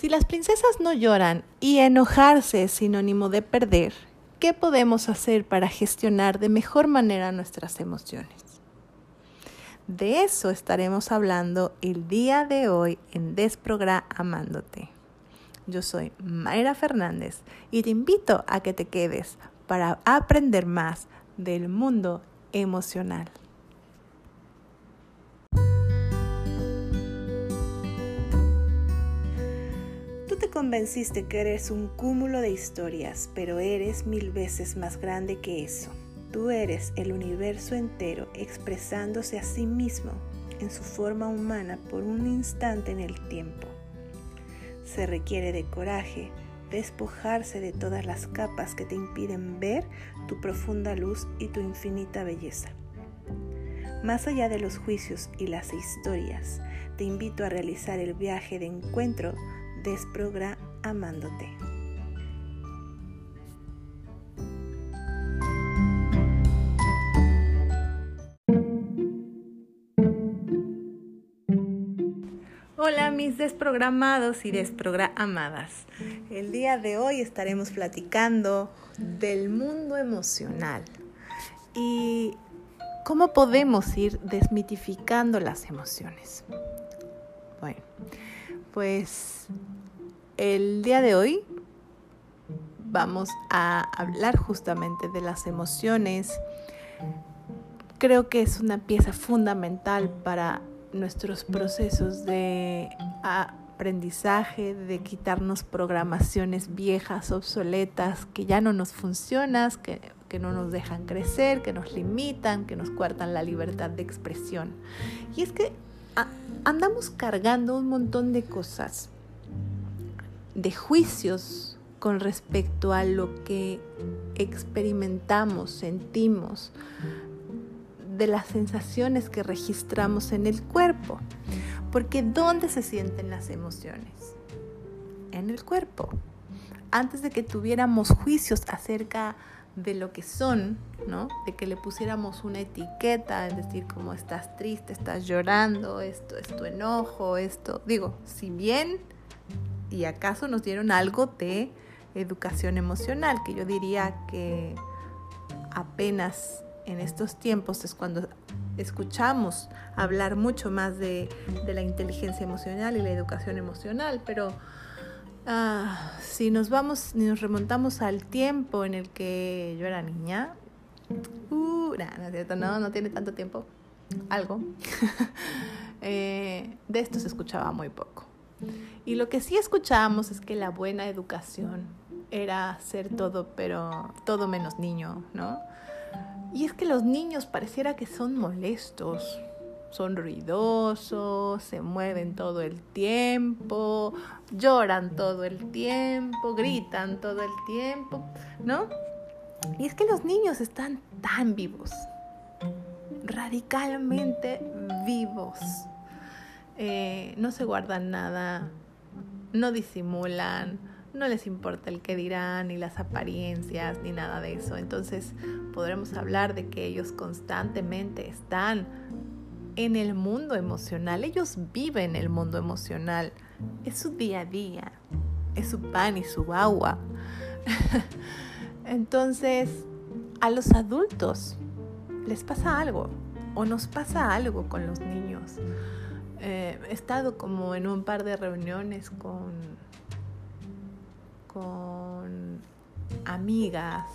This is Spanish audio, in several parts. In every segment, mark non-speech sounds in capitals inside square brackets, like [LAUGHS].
Si las princesas no lloran y enojarse es sinónimo de perder, ¿qué podemos hacer para gestionar de mejor manera nuestras emociones? De eso estaremos hablando el día de hoy en Amándote. Yo soy Mayra Fernández y te invito a que te quedes para aprender más del mundo emocional. Convenciste que eres un cúmulo de historias, pero eres mil veces más grande que eso. Tú eres el universo entero expresándose a sí mismo en su forma humana por un instante en el tiempo. Se requiere de coraje, despojarse de todas las capas que te impiden ver tu profunda luz y tu infinita belleza. Más allá de los juicios y las historias, te invito a realizar el viaje de encuentro desprogramándote. Hola mis desprogramados y desprogramadas. El día de hoy estaremos platicando del mundo emocional y cómo podemos ir desmitificando las emociones. Bueno, pues el día de hoy vamos a hablar justamente de las emociones. Creo que es una pieza fundamental para nuestros procesos de aprendizaje, de quitarnos programaciones viejas, obsoletas, que ya no nos funcionan, que, que no nos dejan crecer, que nos limitan, que nos cuartan la libertad de expresión. Y es que andamos cargando un montón de cosas, de juicios con respecto a lo que experimentamos, sentimos, de las sensaciones que registramos en el cuerpo. Porque ¿dónde se sienten las emociones? En el cuerpo. Antes de que tuviéramos juicios acerca de lo que son, ¿no? De que le pusiéramos una etiqueta, es decir, como estás triste, estás llorando, esto es tu enojo, esto. Digo, si bien y acaso nos dieron algo de educación emocional, que yo diría que apenas en estos tiempos es cuando escuchamos hablar mucho más de, la inteligencia emocional y la educación emocional, pero ah, si nos vamos, nos remontamos al tiempo en el que yo era niña, uh, no, no tiene tanto tiempo, algo, [LAUGHS] eh, de esto se escuchaba muy poco. Y lo que sí escuchábamos es que la buena educación era ser todo, pero todo menos niño, ¿no? Y es que los niños pareciera que son molestos, son ruidosos, se mueven todo el tiempo, lloran todo el tiempo, gritan todo el tiempo, ¿no? Y es que los niños están tan vivos, radicalmente vivos. Eh, no se guardan nada, no disimulan, no les importa el que dirán, ni las apariencias, ni nada de eso. Entonces podremos hablar de que ellos constantemente están en el mundo emocional, ellos viven el mundo emocional, es su día a día, es su pan y su agua. [LAUGHS] Entonces, a los adultos les pasa algo o nos pasa algo con los niños. Eh, he estado como en un par de reuniones con con amigas,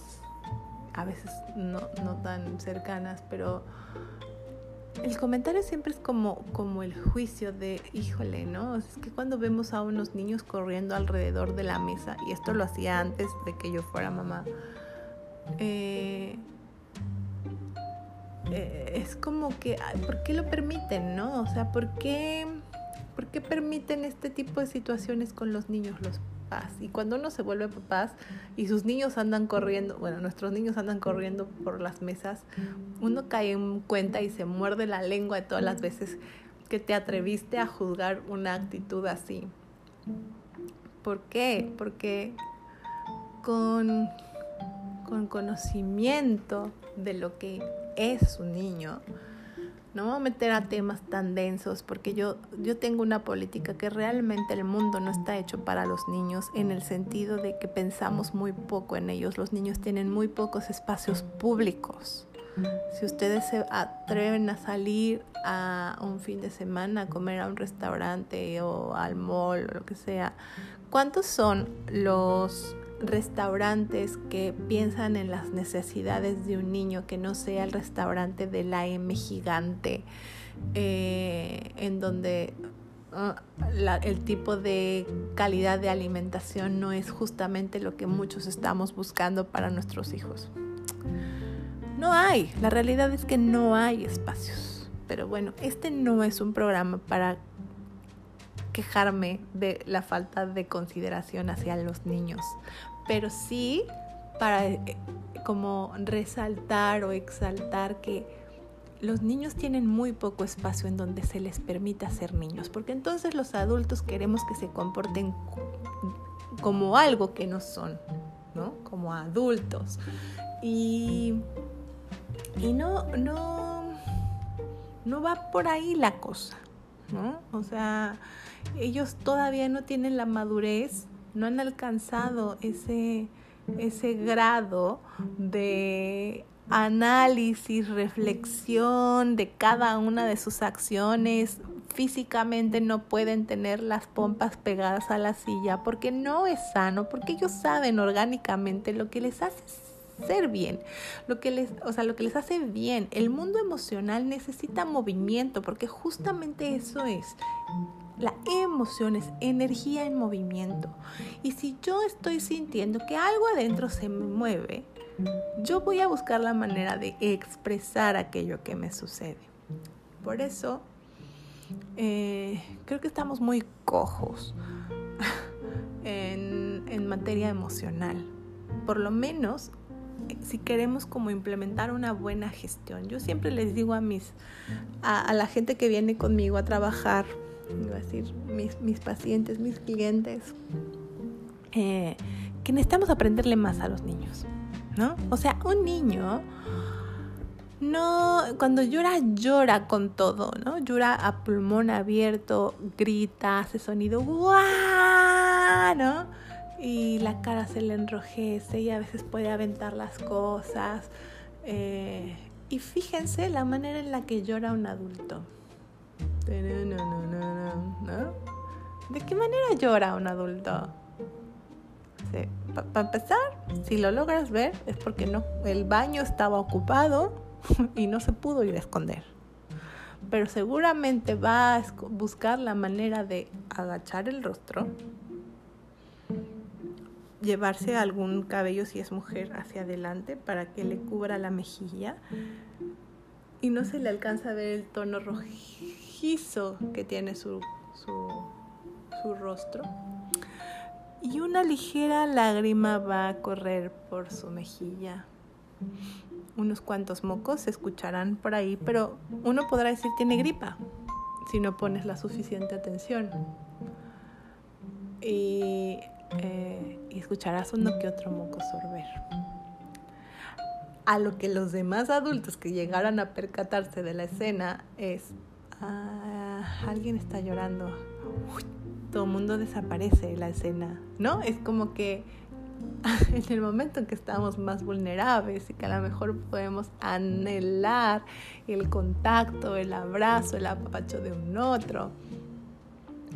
a veces no, tan cercanas, pero el comentario siempre es como, como el juicio de, híjole, ¿no? Es que cuando vemos a unos niños corriendo alrededor de la mesa, y esto lo hacía antes de que yo fuera mamá, eh, eh, es como que, ¿por qué lo permiten, no? O sea, ¿por qué, ¿por qué permiten este tipo de situaciones con los niños? Los y cuando uno se vuelve papás y sus niños andan corriendo, bueno, nuestros niños andan corriendo por las mesas, uno cae en cuenta y se muerde la lengua de todas las veces que te atreviste a juzgar una actitud así. ¿Por qué? Porque con, con conocimiento de lo que es un niño, no me voy a meter a temas tan densos porque yo, yo tengo una política que realmente el mundo no está hecho para los niños en el sentido de que pensamos muy poco en ellos. Los niños tienen muy pocos espacios públicos. Si ustedes se atreven a salir a un fin de semana a comer a un restaurante o al mall o lo que sea, ¿cuántos son los restaurantes que piensan en las necesidades de un niño que no sea el restaurante de la M gigante, eh, en donde ah, el tipo de calidad de alimentación no es justamente lo que muchos estamos buscando para nuestros hijos. No hay, la realidad es que no hay espacios. Pero bueno, este no es un programa para quejarme de la falta de consideración hacia los niños, pero sí para eh, como resaltar o exaltar que los niños tienen muy poco espacio en donde se les permita ser niños, porque entonces los adultos queremos que se comporten como algo que no son, ¿no? Como adultos. Y, y no, no, no va por ahí la cosa, ¿no? O sea, ellos todavía no tienen la madurez, no han alcanzado ese, ese grado de análisis, reflexión de cada una de sus acciones. Físicamente no pueden tener las pompas pegadas a la silla porque no es sano, porque ellos saben orgánicamente lo que les hace ser bien, lo que les, o sea, lo que les hace bien. El mundo emocional necesita movimiento porque justamente eso es. La emoción es energía en movimiento. Y si yo estoy sintiendo que algo adentro se mueve, yo voy a buscar la manera de expresar aquello que me sucede. Por eso, eh, creo que estamos muy cojos [LAUGHS] en, en materia emocional. Por lo menos si queremos como implementar una buena gestión. Yo siempre les digo a mis a, la gente que viene conmigo a trabajar, iba a decir mis, mis pacientes, mis clientes, eh, que necesitamos aprenderle más a los niños, ¿no? O sea, un niño no, cuando llora, llora con todo, ¿no? Llora a pulmón abierto, grita, hace sonido, ¡guau! ¿no? y la cara se le enrojece y a veces puede aventar las cosas. Eh, y fíjense la manera en la que llora un adulto. ¿De qué manera llora un adulto? Para empezar, si lo logras ver, es porque no, el baño estaba ocupado [LAUGHS] y no se pudo ir a esconder. Pero seguramente va a buscar la manera de agachar el rostro, llevarse algún cabello si es mujer hacia adelante para que le cubra la mejilla y no se le alcanza a ver el tono rojizo que tiene su, su, rostro. Y una ligera lágrima va a correr por su mejilla. Unos cuantos mocos se escucharán por ahí, pero uno podrá decir tiene gripa si no pones la suficiente atención. Y eh, y escucharás uno que otro moco sorber. A lo que los demás adultos que llegaran a percatarse de la escena es, ah, alguien está llorando. todo el mundo desaparece de la escena, ¿no? Es como que [LAUGHS] en el momento en que estamos más vulnerables y que a lo mejor podemos anhelar el contacto, el abrazo, el apapacho de un otro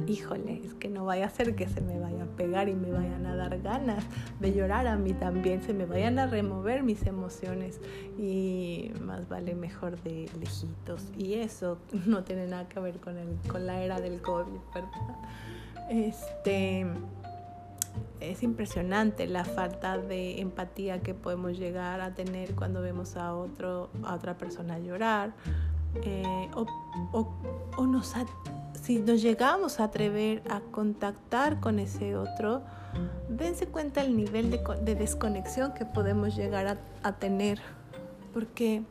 híjole, es que no vaya a ser que se me vaya a pegar y me vayan a dar ganas de llorar a mí también, se me vayan a remover mis emociones y más vale mejor de lejitos. Y eso [LAUGHS] no tiene nada que ver con, el, con la era del COVID, ¿verdad? Este, es impresionante la falta de empatía que podemos llegar a tener cuando vemos a, otro, a otra persona llorar eh, o, o, o nos si nos llegamos a atrever a contactar con ese otro, dense cuenta el nivel de, desconexión que podemos llegar a, tener. Porque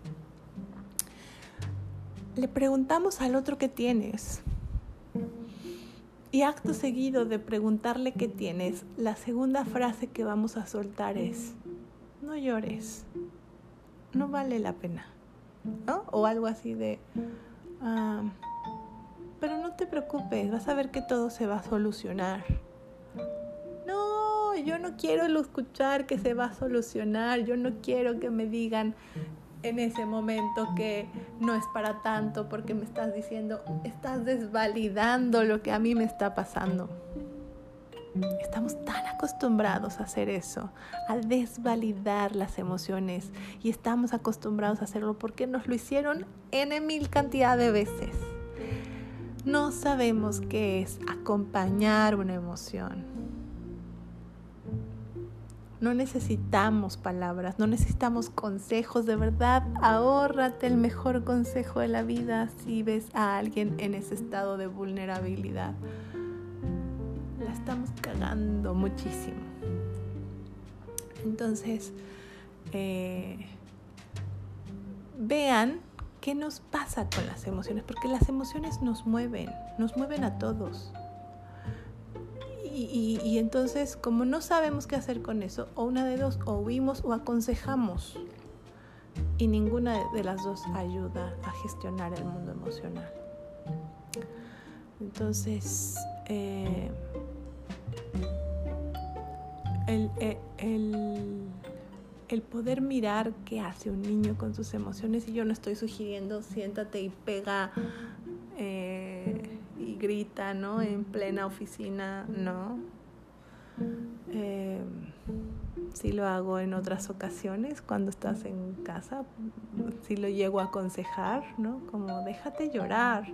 le preguntamos al otro qué tienes. Y acto seguido de preguntarle qué tienes, la segunda frase que vamos a soltar es, no llores, no vale la pena. ¿no? O algo así de, Ah, pero no te preocupes, vas a ver que todo se va a solucionar. No, yo no quiero escuchar que se va a solucionar, yo no quiero que me digan en ese momento que no es para tanto porque me estás diciendo, estás desvalidando lo que a mí me está pasando. Estamos tan acostumbrados a hacer eso, a desvalidar las emociones y estamos acostumbrados a hacerlo porque nos lo hicieron en mil cantidad de veces. No sabemos qué es acompañar una emoción. No necesitamos palabras, no necesitamos consejos. De verdad, ahórrate el mejor consejo de la vida si ves a alguien en ese estado de vulnerabilidad la estamos cagando muchísimo. Entonces, eh, vean qué nos pasa con las emociones, porque las emociones nos mueven, nos mueven a todos. Y, entonces, como no sabemos qué hacer con eso, o una de dos, o huimos o aconsejamos. Y ninguna de las dos ayuda a gestionar el mundo emocional. Entonces, eh, eh, el, poder mirar qué hace un niño con sus emociones y yo no estoy sugiriendo siéntate y pega eh, y grita, ¿no? En plena oficina, no. Eh, sí lo hago en otras ocasiones cuando estás en casa, sí lo llego a aconsejar, ¿no? Como déjate llorar,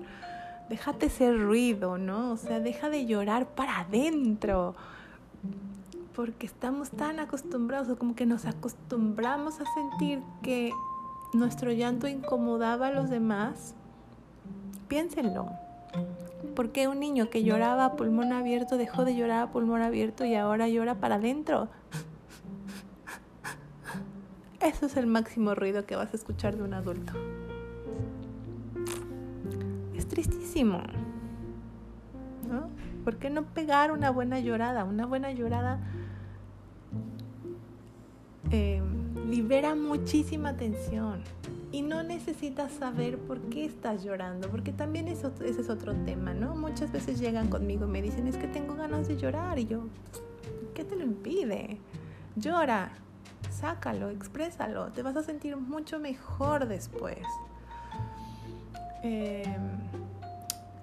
déjate ser ruido, ¿no? O sea, deja de llorar para adentro porque estamos tan acostumbrados o como que nos acostumbramos a sentir que nuestro llanto incomodaba a los demás. Piénsenlo. ¿Por qué un niño que lloraba a pulmón abierto dejó de llorar a pulmón abierto y ahora llora para adentro? Eso es el máximo ruido que vas a escuchar de un adulto. Es tristísimo. ¿No? ¿Por qué no pegar una buena llorada? Una buena llorada Em, libera muchísima tensión y no necesitas saber por qué estás llorando, porque también ese es otro tema, ¿no? Muchas veces llegan conmigo y me dicen, es que tengo ganas de llorar y yo, ¿qué te lo impide? Llora, sácalo, exprésalo, te vas a sentir mucho mejor después. Em,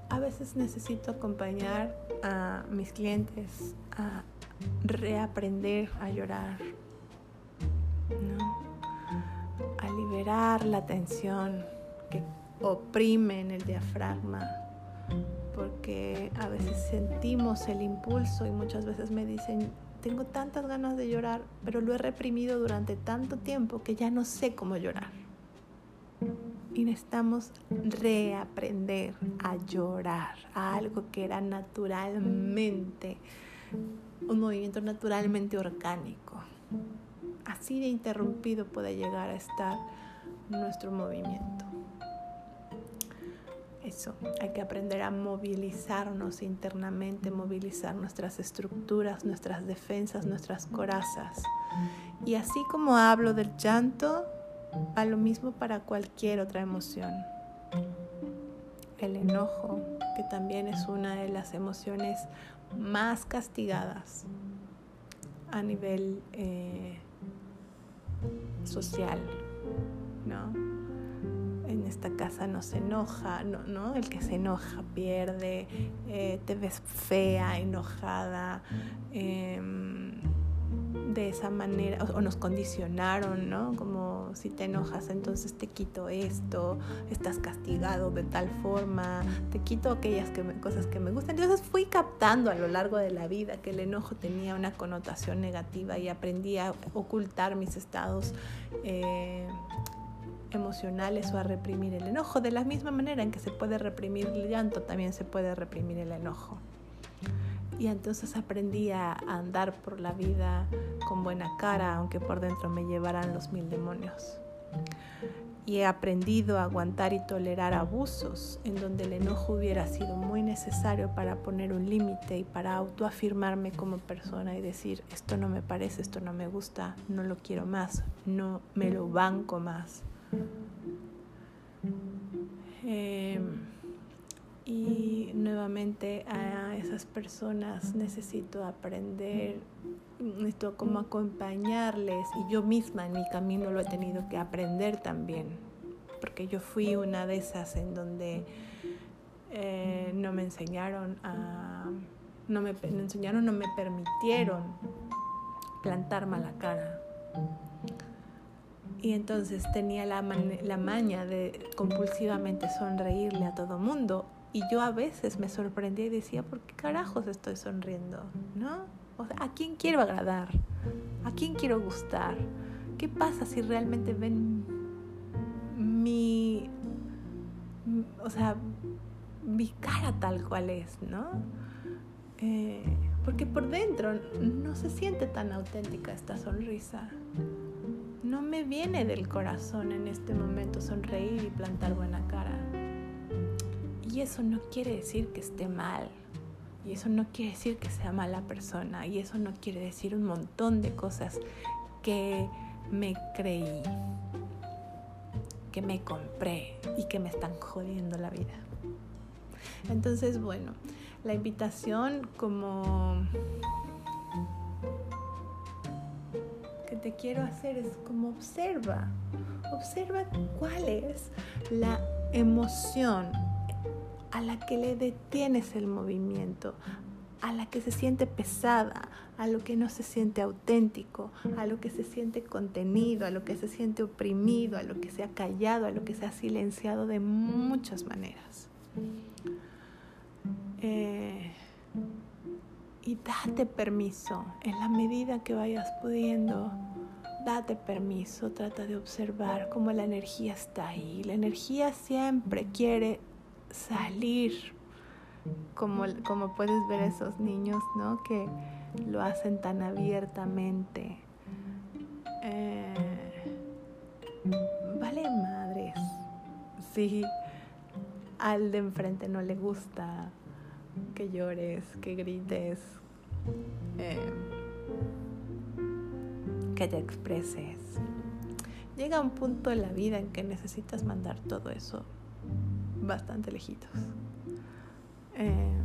a veces necesito acompañar a mis clientes a reaprender a llorar, a liberar la tensión que oprime en el diafragma, porque a veces sentimos el impulso y muchas veces me dicen, tengo tantas ganas de llorar, pero lo he reprimido durante tanto tiempo que ya no sé cómo llorar. Y necesitamos reaprender a llorar, a algo que era naturalmente, un movimiento naturalmente orgánico así de interrumpido puede llegar a estar nuestro movimiento. Eso, hay que aprender a movilizarnos internamente, movilizar nuestras estructuras, nuestras defensas, nuestras corazas. Y así como hablo del llanto, va lo mismo para cualquier otra emoción. El enojo, que también es una de las emociones más castigadas a nivel eh, social, ¿no? En esta casa no se enoja, ¿no? ¿no? El que se enoja pierde, eh, te ves fea, enojada. Em, de esa manera, o, nos condicionaron, ¿no? Como si te enojas, entonces te quito esto, estás castigado de tal forma, te quito aquellas cosas que me gustan. Entonces fui captando a lo largo de la vida que el enojo tenía una connotación negativa y aprendí a ocultar mis estados. Eh, emocionales o a reprimir el enojo. De la misma manera en que se puede reprimir el llanto, también se puede reprimir el enojo. Y entonces aprendí a andar por la vida con buena cara, aunque por dentro me llevaran los mil demonios. Y he aprendido a aguantar y tolerar abusos en donde el enojo hubiera sido muy necesario para poner un límite y para autoafirmarme como persona y decir, esto no me parece, esto no me gusta, no lo quiero más, no me lo banco más. Em, y nuevamente a esas personas necesito aprender, necesito como acompañarles y yo misma en mi camino lo he tenido que aprender también, porque yo fui una de esas en donde eh, no me enseñaron a, no me, me enseñaron, no me permitieron plantar mala cara. Y entonces tenía la, la maña de compulsivamente sonreírle a todo mundo. Y yo a veces me sorprendía y decía, ¿por qué carajos estoy sonriendo? ¿No? ¿a quién quiero agradar? ¿A quién quiero gustar? ¿Qué pasa si realmente ven mi, o sea, mi cara tal cual es, ¿no? Eh, porque por dentro no se siente tan auténtica esta sonrisa. No me viene del corazón en este momento sonreír y plantar buena cara. Y eso no quiere decir que esté mal. Y eso no quiere decir que sea mala persona. Y eso no quiere decir un montón de cosas que me creí, que me compré y que me están jodiendo la vida. Entonces, bueno, la invitación como que te quiero hacer es como observa, observa cuál es la emoción a la que le detienes el movimiento, a la que se siente pesada, a lo que no se siente auténtico, a lo que se siente contenido, a lo que se siente oprimido, a lo que se ha callado, a lo que se ha silenciado de muchas maneras. Eh, y date permiso, en la medida que vayas pudiendo, date permiso, trata de observar cómo la energía está ahí. La energía siempre quiere salir, como, como puedes ver esos niños, ¿no? Que lo hacen tan abiertamente. Eh, vale madres. Sí, al de enfrente no le gusta que llores, que grites, eh, que te expreses. Llega un punto en la vida en que necesitas mandar todo eso bastante lejitos. Eh,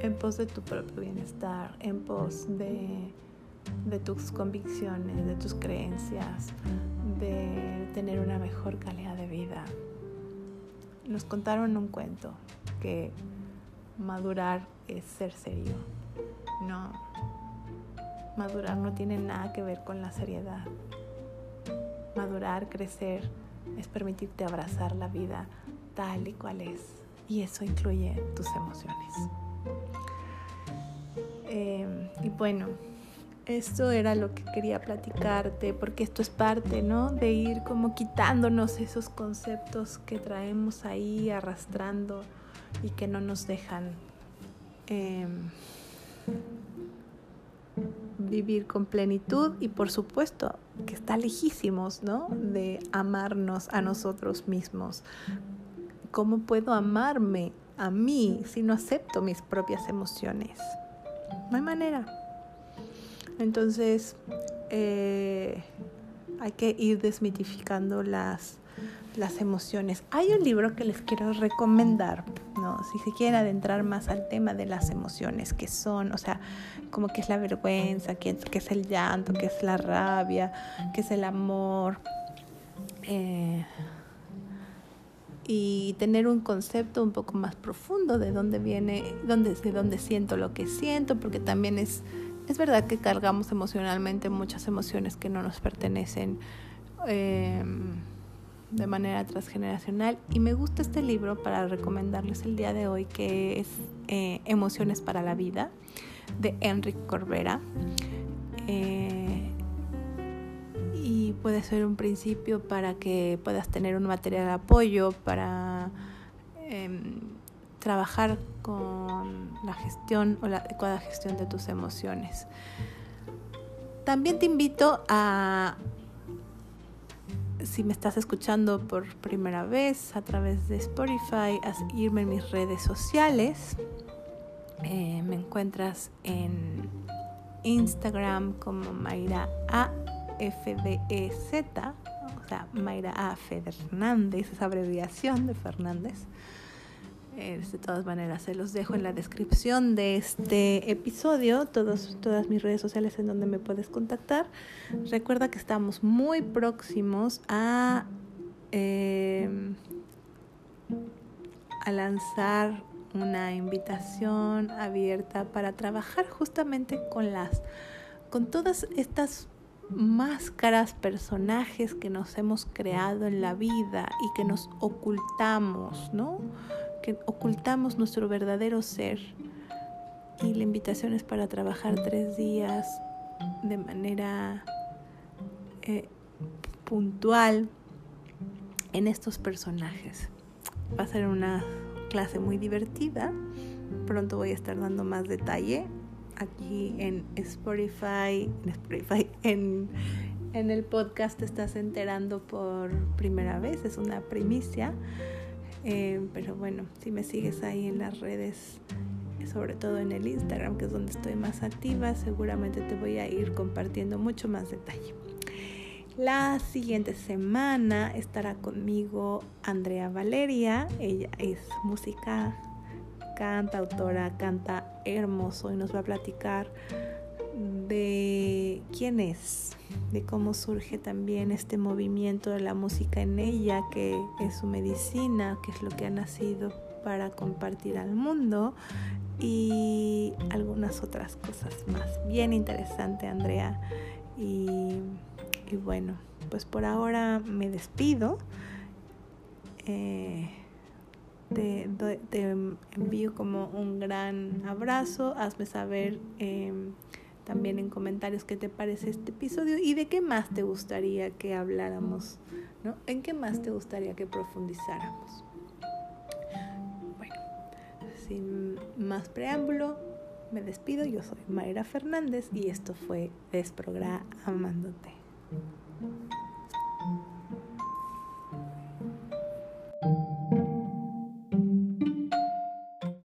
en pos de tu propio bienestar, en pos de, de tus convicciones, de tus creencias, de tener una mejor calidad de vida. Nos contaron un cuento que madurar es ser serio. No, madurar no tiene nada que ver con la seriedad. Madurar, crecer, es permitirte abrazar la vida tal y cual es. Y eso incluye tus emociones. Eh, y bueno, esto era lo que quería platicarte, porque esto es parte, ¿no? De ir como quitándonos esos conceptos que traemos ahí arrastrando y que no nos dejan em, vivir con plenitud y por supuesto que está lejísimos, ¿no? De amarnos a nosotros mismos. ¿Cómo puedo amarme a mí si no acepto mis propias emociones? No hay manera. Entonces, eh, hay que ir desmitificando las las emociones. Hay un libro que les quiero recomendar, ¿no? Si se quieren adentrar más al tema de las emociones, que son, o sea, como que es la vergüenza, que, es el llanto, que es la rabia, que es el amor. Eh, y tener un concepto un poco más profundo de dónde viene, dónde, de dónde siento lo que siento, porque también es, es verdad que cargamos emocionalmente muchas emociones que no nos pertenecen. Eh, de manera transgeneracional y me gusta este libro para recomendarles el día de hoy que es eh, Emociones para la Vida de Enrique Corbera eh, y puede ser un principio para que puedas tener un material de apoyo para em, trabajar con la gestión o la adecuada gestión de tus emociones. También te invito a si me estás escuchando por primera vez a través de Spotify, a irme en mis redes sociales. Eh, me encuentras en Instagram como Mayra AFDEZ, o está Mayra A. Fernández, esa abreviación de Fernández. De todas maneras, se los dejo en la descripción de este episodio, todos, todas mis redes sociales en donde me puedes contactar. Recuerda que estamos muy próximos a, eh, a lanzar una invitación abierta para trabajar justamente con las con todas estas máscaras, personajes que nos hemos creado en la vida y que nos ocultamos, ¿no? Que ocultamos nuestro verdadero ser. Y la invitación es para trabajar tres días de manera eh, puntual en estos personajes. Va a ser una clase muy divertida. Pronto voy a estar dando más detalle aquí en Spotify, en, Spotify, [LAUGHS] en, en el podcast estás enterando por primera vez, es una primicia. Eh, pero bueno, si me sigues ahí en las redes, sobre todo en el Instagram, que es donde estoy más activa, seguramente te voy a ir compartiendo mucho más detalle. La siguiente semana estará conmigo Andrea Valeria. Ella es música, canta, autora, canta hermoso y nos va a platicar de quién es, de cómo surge también este movimiento de la música en ella, que es su medicina, que es lo que ha nacido para compartir al mundo y algunas otras cosas más. Bien interesante, Andrea. Y bueno, pues por ahora me despido. Eh, te, envío como un gran abrazo. Hazme saber em, también en comentarios qué te parece este episodio y de qué más te gustaría que habláramos, ¿no? ¿En qué más te gustaría que profundizáramos? Bueno, sin más preámbulo, me despido. Yo soy Mayra Fernández y esto fue Desprogramándote.